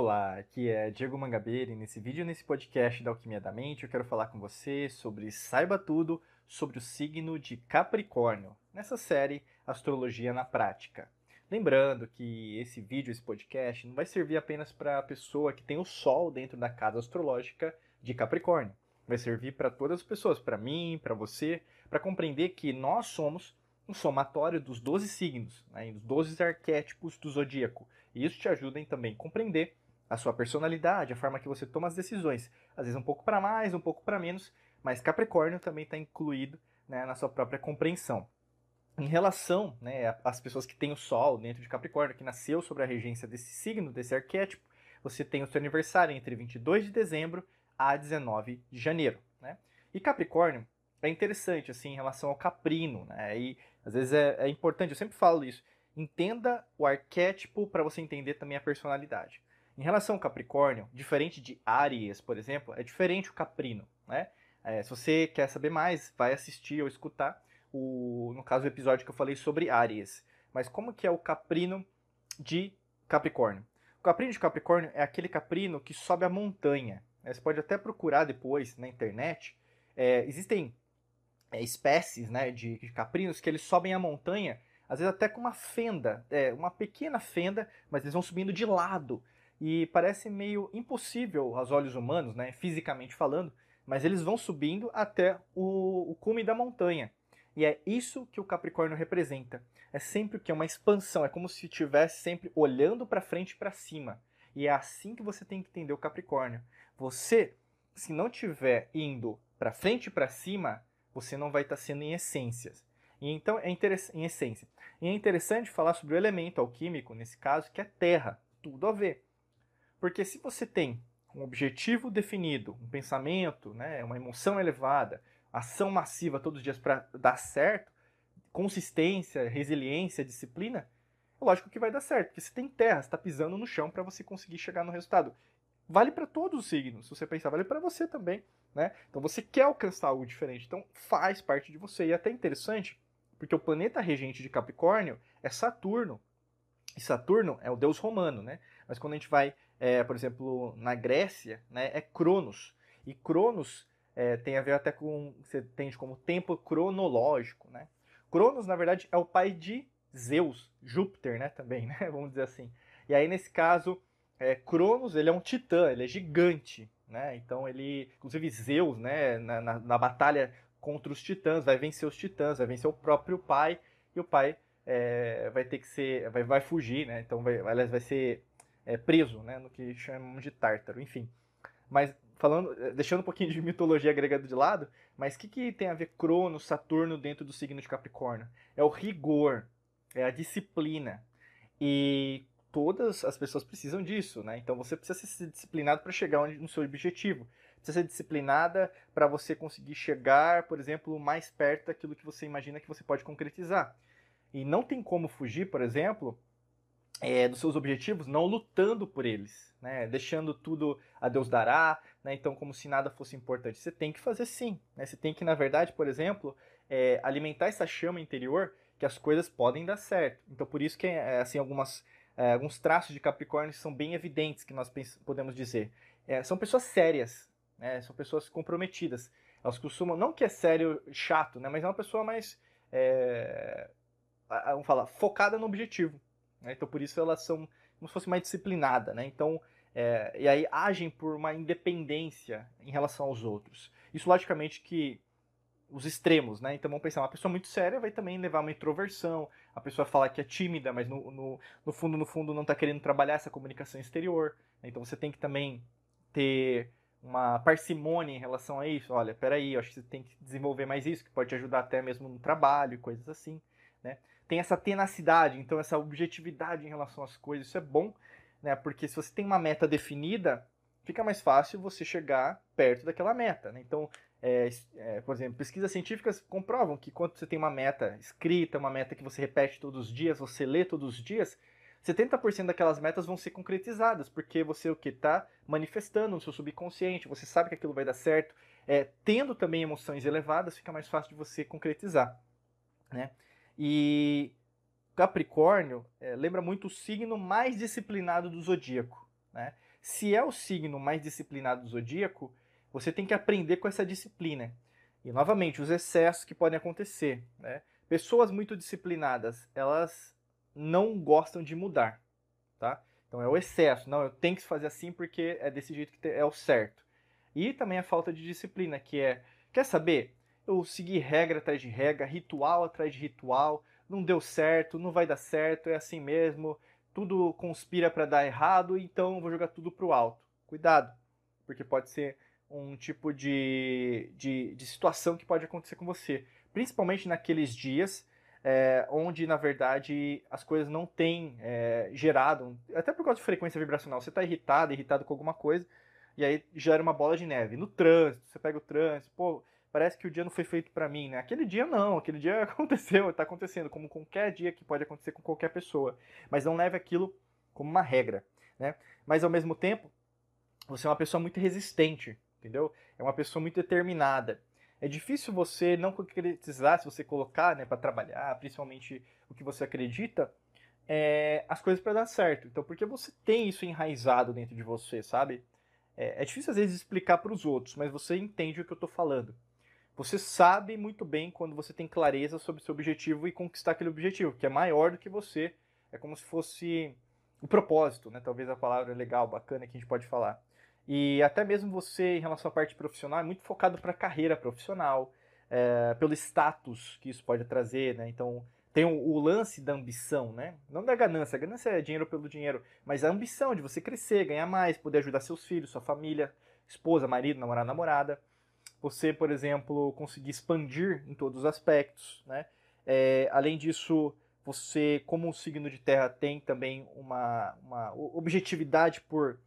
Olá, aqui é Diego Mangabeira e nesse vídeo, nesse podcast da Alquimia da Mente, eu quero falar com você sobre Saiba Tudo sobre o signo de Capricórnio, nessa série Astrologia na Prática. Lembrando que esse vídeo, esse podcast, não vai servir apenas para a pessoa que tem o Sol dentro da casa astrológica de Capricórnio. Vai servir para todas as pessoas, para mim, para você, para compreender que nós somos um somatório dos 12 signos, né, dos 12 arquétipos do zodíaco. E isso te ajuda em também compreender a sua personalidade, a forma que você toma as decisões. Às vezes um pouco para mais, um pouco para menos, mas Capricórnio também está incluído né, na sua própria compreensão. Em relação né, às pessoas que têm o Sol dentro de Capricórnio, que nasceu sobre a regência desse signo, desse arquétipo, você tem o seu aniversário entre 22 de dezembro a 19 de janeiro. Né? E Capricórnio é interessante assim em relação ao caprino, né? E às vezes é, é importante, eu sempre falo isso. Entenda o arquétipo para você entender também a personalidade. Em relação ao Capricórnio, diferente de Áries, por exemplo, é diferente o caprino, né? É, se você quer saber mais, vai assistir ou escutar o, no caso, o episódio que eu falei sobre Áries. Mas como que é o caprino de Capricórnio? O caprino de Capricórnio é aquele caprino que sobe a montanha. Você pode até procurar depois na internet. É, existem é, espécies né, de, de, caprinos que eles sobem a montanha, às vezes até com uma fenda, é, uma pequena fenda, mas eles vão subindo de lado. E parece meio impossível aos olhos humanos, né, fisicamente falando, mas eles vão subindo até o, o cume da montanha. E é isso que o Capricórnio representa. É sempre que é uma expansão, é como se estivesse sempre olhando para frente e para cima. E é assim que você tem que entender o Capricórnio. Você, se não estiver indo para frente e para cima, você não vai estar tá sendo em essências. E então é em essência. E é interessante falar sobre o elemento alquímico, nesse caso, que é terra. Tudo a ver. Porque se você tem um objetivo definido, um pensamento, né, uma emoção elevada, ação massiva todos os dias para dar certo, consistência, resiliência, disciplina, é lógico que vai dar certo, porque você tem terra, está pisando no chão para você conseguir chegar no resultado. Vale para todos os signos, se você pensar, vale para você também. Né? Então você quer alcançar algo diferente, então faz parte de você. E é até interessante, porque o planeta regente de Capricórnio é Saturno. E Saturno é o deus romano, né? Mas quando a gente vai, é, por exemplo, na Grécia, né, é Cronos. E Cronos é, tem a ver até com, você entende como tempo cronológico, né? Cronos, na verdade, é o pai de Zeus, Júpiter, né, também, né? Vamos dizer assim. E aí, nesse caso, é, Cronos, ele é um titã, ele é gigante, né? Então ele, inclusive Zeus, né, na, na, na, batalha contra os titãs, vai vencer os titãs, vai vencer o próprio pai, e o pai é, vai ter que ser, vai, vai fugir, né? Então vai, aliás, vai ser é, preso, né, no que chamamos de Tártaro, enfim. Mas falando, eh, deixando um pouquinho de mitologia grega de lado, mas o que, que tem a ver Cronos, Saturno dentro do signo de Capricórnio? É o rigor, é a disciplina. E todas as pessoas precisam disso, né? Então você precisa ser disciplinado para chegar onde, no seu objetivo. Precisa ser disciplinada para você conseguir chegar, por exemplo, mais perto daquilo que você imagina que você pode concretizar. E não tem como fugir, por exemplo, é, dos seus objetivos não lutando por eles, né? deixando tudo a Deus dará, né? então como se nada fosse importante. Você tem que fazer sim. Né? Você tem que, na verdade, por exemplo, é, alimentar essa chama interior que as coisas podem dar certo. Então por isso que é, assim algumas é, alguns traços de Capricórnio são bem evidentes que nós podemos dizer. É, são pessoas sérias, né? são pessoas comprometidas. Elas costumam, não que é sério chato, né? mas é uma pessoa mais, é, vamos falar, focada no objetivo. Né? Então por isso elas são como se fosse mais disciplinada. Né? Então, é, e aí agem por uma independência em relação aos outros. Isso logicamente que os extremos, né? Então vamos pensar, uma pessoa muito séria vai também levar uma introversão, a pessoa fala que é tímida, mas no, no, no fundo, no fundo, não está querendo trabalhar essa comunicação exterior. Né? Então você tem que também ter uma parcimônia em relação a isso. Olha, peraí, eu acho que você tem que desenvolver mais isso, que pode te ajudar até mesmo no trabalho, coisas assim, né? Tem essa tenacidade, então essa objetividade em relação às coisas, isso é bom, né? Porque se você tem uma meta definida, fica mais fácil você chegar perto daquela meta, né? Então, é, é, por exemplo, pesquisas científicas comprovam que quando você tem uma meta escrita, uma meta que você repete todos os dias, você lê todos os dias, 70% daquelas metas vão ser concretizadas, porque você o que está manifestando no seu subconsciente, você sabe que aquilo vai dar certo, é, tendo também emoções elevadas, fica mais fácil de você concretizar, né? E Capricórnio é, lembra muito o signo mais disciplinado do zodíaco, né? Se é o signo mais disciplinado do zodíaco, você tem que aprender com essa disciplina. E novamente, os excessos que podem acontecer. Né? Pessoas muito disciplinadas, elas não gostam de mudar. Tá? Então é o excesso. Não, eu tenho que fazer assim porque é desse jeito que é o certo. E também a falta de disciplina, que é, quer saber? Eu segui regra atrás de regra, ritual atrás de ritual, não deu certo, não vai dar certo, é assim mesmo, tudo conspira para dar errado, então vou jogar tudo pro alto. Cuidado, porque pode ser um tipo de, de, de situação que pode acontecer com você. Principalmente naqueles dias é, onde, na verdade, as coisas não têm é, gerado, até por causa de frequência vibracional, você está irritado, irritado com alguma coisa, e aí gera uma bola de neve. No trânsito, você pega o trânsito, pô, parece que o dia não foi feito para mim, né? Aquele dia não, aquele dia aconteceu, está acontecendo, como qualquer dia que pode acontecer com qualquer pessoa. Mas não leve aquilo como uma regra, né? Mas ao mesmo tempo, você é uma pessoa muito resistente, entendeu? É uma pessoa muito determinada. É difícil você não concretizar, se você colocar né, para trabalhar, principalmente o que você acredita, é, as coisas para dar certo. Então, porque você tem isso enraizado dentro de você, sabe? É, é difícil às vezes explicar para os outros, mas você entende o que eu estou falando. Você sabe muito bem quando você tem clareza sobre seu objetivo e conquistar aquele objetivo, que é maior do que você. É como se fosse o propósito, né? Talvez a palavra legal, bacana que a gente pode falar. E até mesmo você, em relação à parte profissional, é muito focado para a carreira profissional, é, pelo status que isso pode trazer, né? Então, tem o, o, lance da ambição, né? Não da ganância, a ganância é dinheiro pelo dinheiro, mas a ambição de você crescer, ganhar mais, poder ajudar seus filhos, sua família, esposa, marido, namorado, namorada. Você, por exemplo, conseguir expandir em todos os aspectos, né? É, além disso, você, como um signo de terra, tem também uma, uma objetividade por,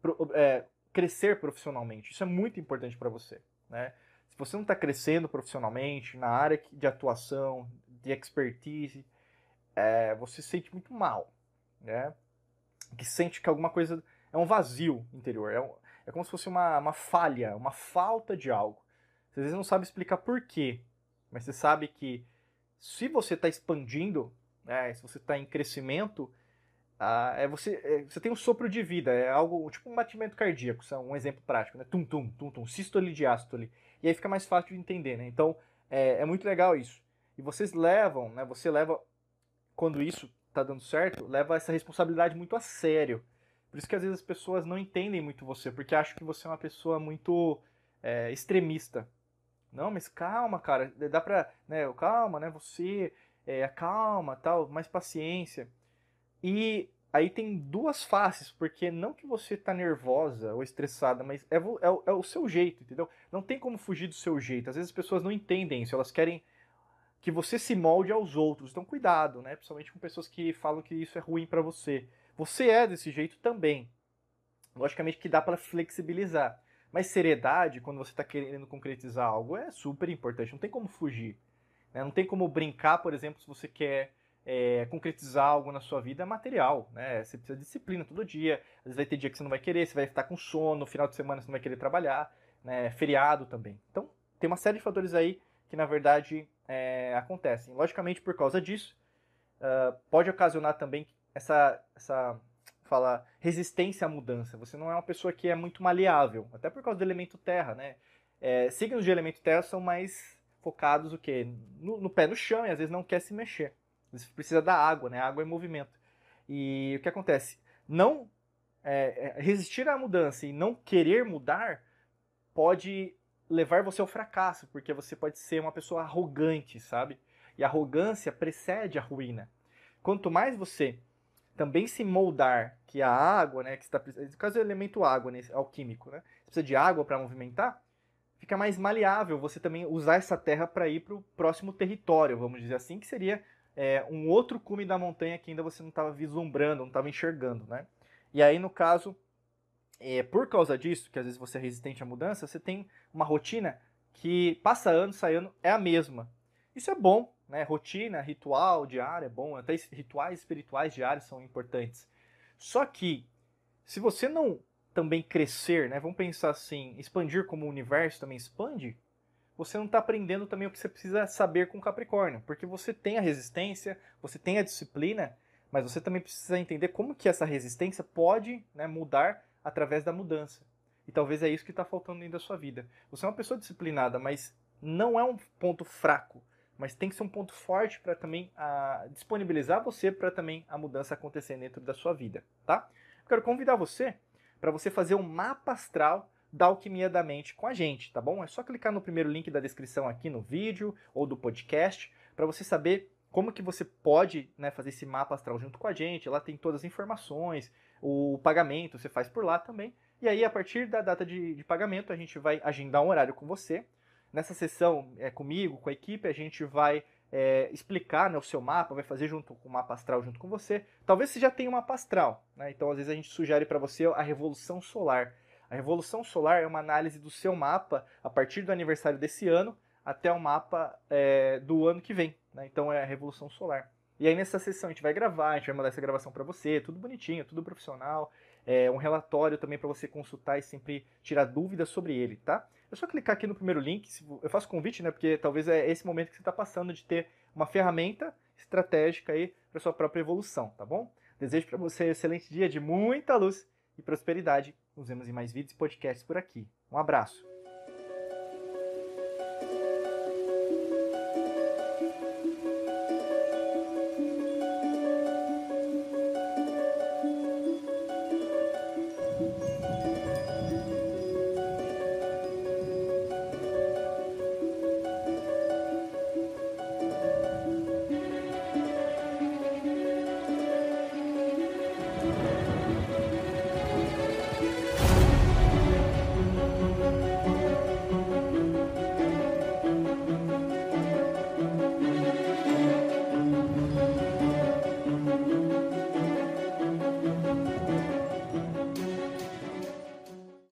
por é, crescer profissionalmente. Isso é muito importante para você. Né? Se você não está crescendo profissionalmente na área de atuação, de expertise, é, você se sente muito mal. Né? Que sente que alguma coisa é um vazio interior. É, um, é como se fosse uma, uma falha, uma falta de algo. Você às vezes não sabe explicar por quê, mas você sabe que se você está expandindo, né, se você está em crescimento, ah, é você, é, você tem um sopro de vida, é algo tipo um batimento cardíaco, é um exemplo prático, né? Tum, tum, tum, tum, sístole, diástole. E aí fica mais fácil de entender, né? Então, é, é muito legal isso. E vocês levam, né? Você leva, quando isso tá dando certo, leva essa responsabilidade muito a sério. Por isso que às vezes as pessoas não entendem muito você, porque acham que você é uma pessoa muito é, extremista. Não, mas calma, cara, dá pra, né, calma, né, você, é, calma, tal, mais paciência. E aí tem duas faces, porque não que você tá nervosa ou estressada, mas é, é, é, o seu jeito, entendeu? Não tem como fugir do seu jeito. Às vezes as pessoas não entendem isso, elas querem que você se molde aos outros. Então cuidado, né? Principalmente com pessoas que falam que isso é ruim para você. Você é desse jeito também. Logicamente que dá para flexibilizar. Mas seriedade, quando você está querendo concretizar algo, é super importante. Não tem como fugir. Né? Não tem como brincar, por exemplo, se você quer é, concretizar algo na sua vida material, né? Você precisa de disciplina todo dia. Às vezes vai ter dia que você não vai querer, você vai estar com sono, no final de semana você não vai querer trabalhar, né? Feriado também. Então, tem uma série de fatores aí que, na verdade, é, acontecem. Logicamente, por causa disso, uh, pode ocasionar também essa, essa fala, resistência à mudança. Você não é uma pessoa que é muito maleável, até por causa do elemento terra, né? É, signos de elemento terra são mais focados o quê? No, no pé no chão e às vezes não quer se mexer. Você precisa da água, né? Água é movimento. E o que acontece? Não é, é, resistir à mudança e não querer mudar pode levar você ao fracasso, porque você pode ser uma pessoa arrogante, sabe? E a arrogância precede a ruína. Quanto mais você também se moldar que a água, né, que está no caso do elemento água, né, alquímico, né, você precisa de água para movimentar, fica mais maleável você também usar essa terra para ir para o próximo território, vamos dizer assim, que seria é, um outro cume da montanha que ainda você não estava vislumbrando, não estava enxergando, né? E aí, no caso, é, por causa disso, que às vezes você é resistente à mudança, você tem uma rotina que passa ano, sai ano, é a mesma. Isso é bom, né? Rotina, ritual diário é bom, até rituais espirituais diários são importantes. Só que, se você não também crescer, né? Vamos pensar assim, expandir como o universo também expande, você não está aprendendo também o que você precisa saber com Capricórnio, porque você tem a resistência, você tem a disciplina, mas você também precisa entender como que essa resistência pode né, mudar através da mudança. E talvez é isso que está faltando dentro da sua vida. Você é uma pessoa disciplinada, mas não é um ponto fraco, mas tem que ser um ponto forte para também a, disponibilizar você para também a mudança acontecer dentro da sua vida, tá? Eu quero convidar você para você fazer um mapa astral da alquimia da mente com a gente, tá bom? É só clicar no primeiro link da descrição aqui no vídeo ou do podcast para você saber como que você pode né, fazer esse mapa astral junto com a gente. Lá tem todas as informações, o pagamento você faz por lá também. E aí, a partir da data de, de pagamento, a gente vai agendar um horário com você. Nessa sessão, é, comigo, com a equipe, a gente vai é, explicar né, o seu mapa, vai fazer junto com o mapa astral junto com você. Talvez você já tenha um mapa astral, né? então às vezes a gente sugere para você a revolução solar. A revolução solar é uma análise do seu mapa a partir do aniversário desse ano até o mapa é, do ano que vem. Né? Então é a Revolução Solar. E aí nessa sessão a gente vai gravar, a gente vai mandar essa gravação para você, tudo bonitinho, tudo profissional, é, um relatório também para você consultar e sempre tirar dúvidas sobre ele, tá? É só clicar aqui no primeiro link, eu faço convite, né, porque talvez é esse momento que você está passando de ter uma ferramenta estratégica aí para sua própria evolução, tá bom? Desejo para você um excelente dia de muita luz e prosperidade. Nos vemos em mais vídeos e podcasts por aqui. Um abraço.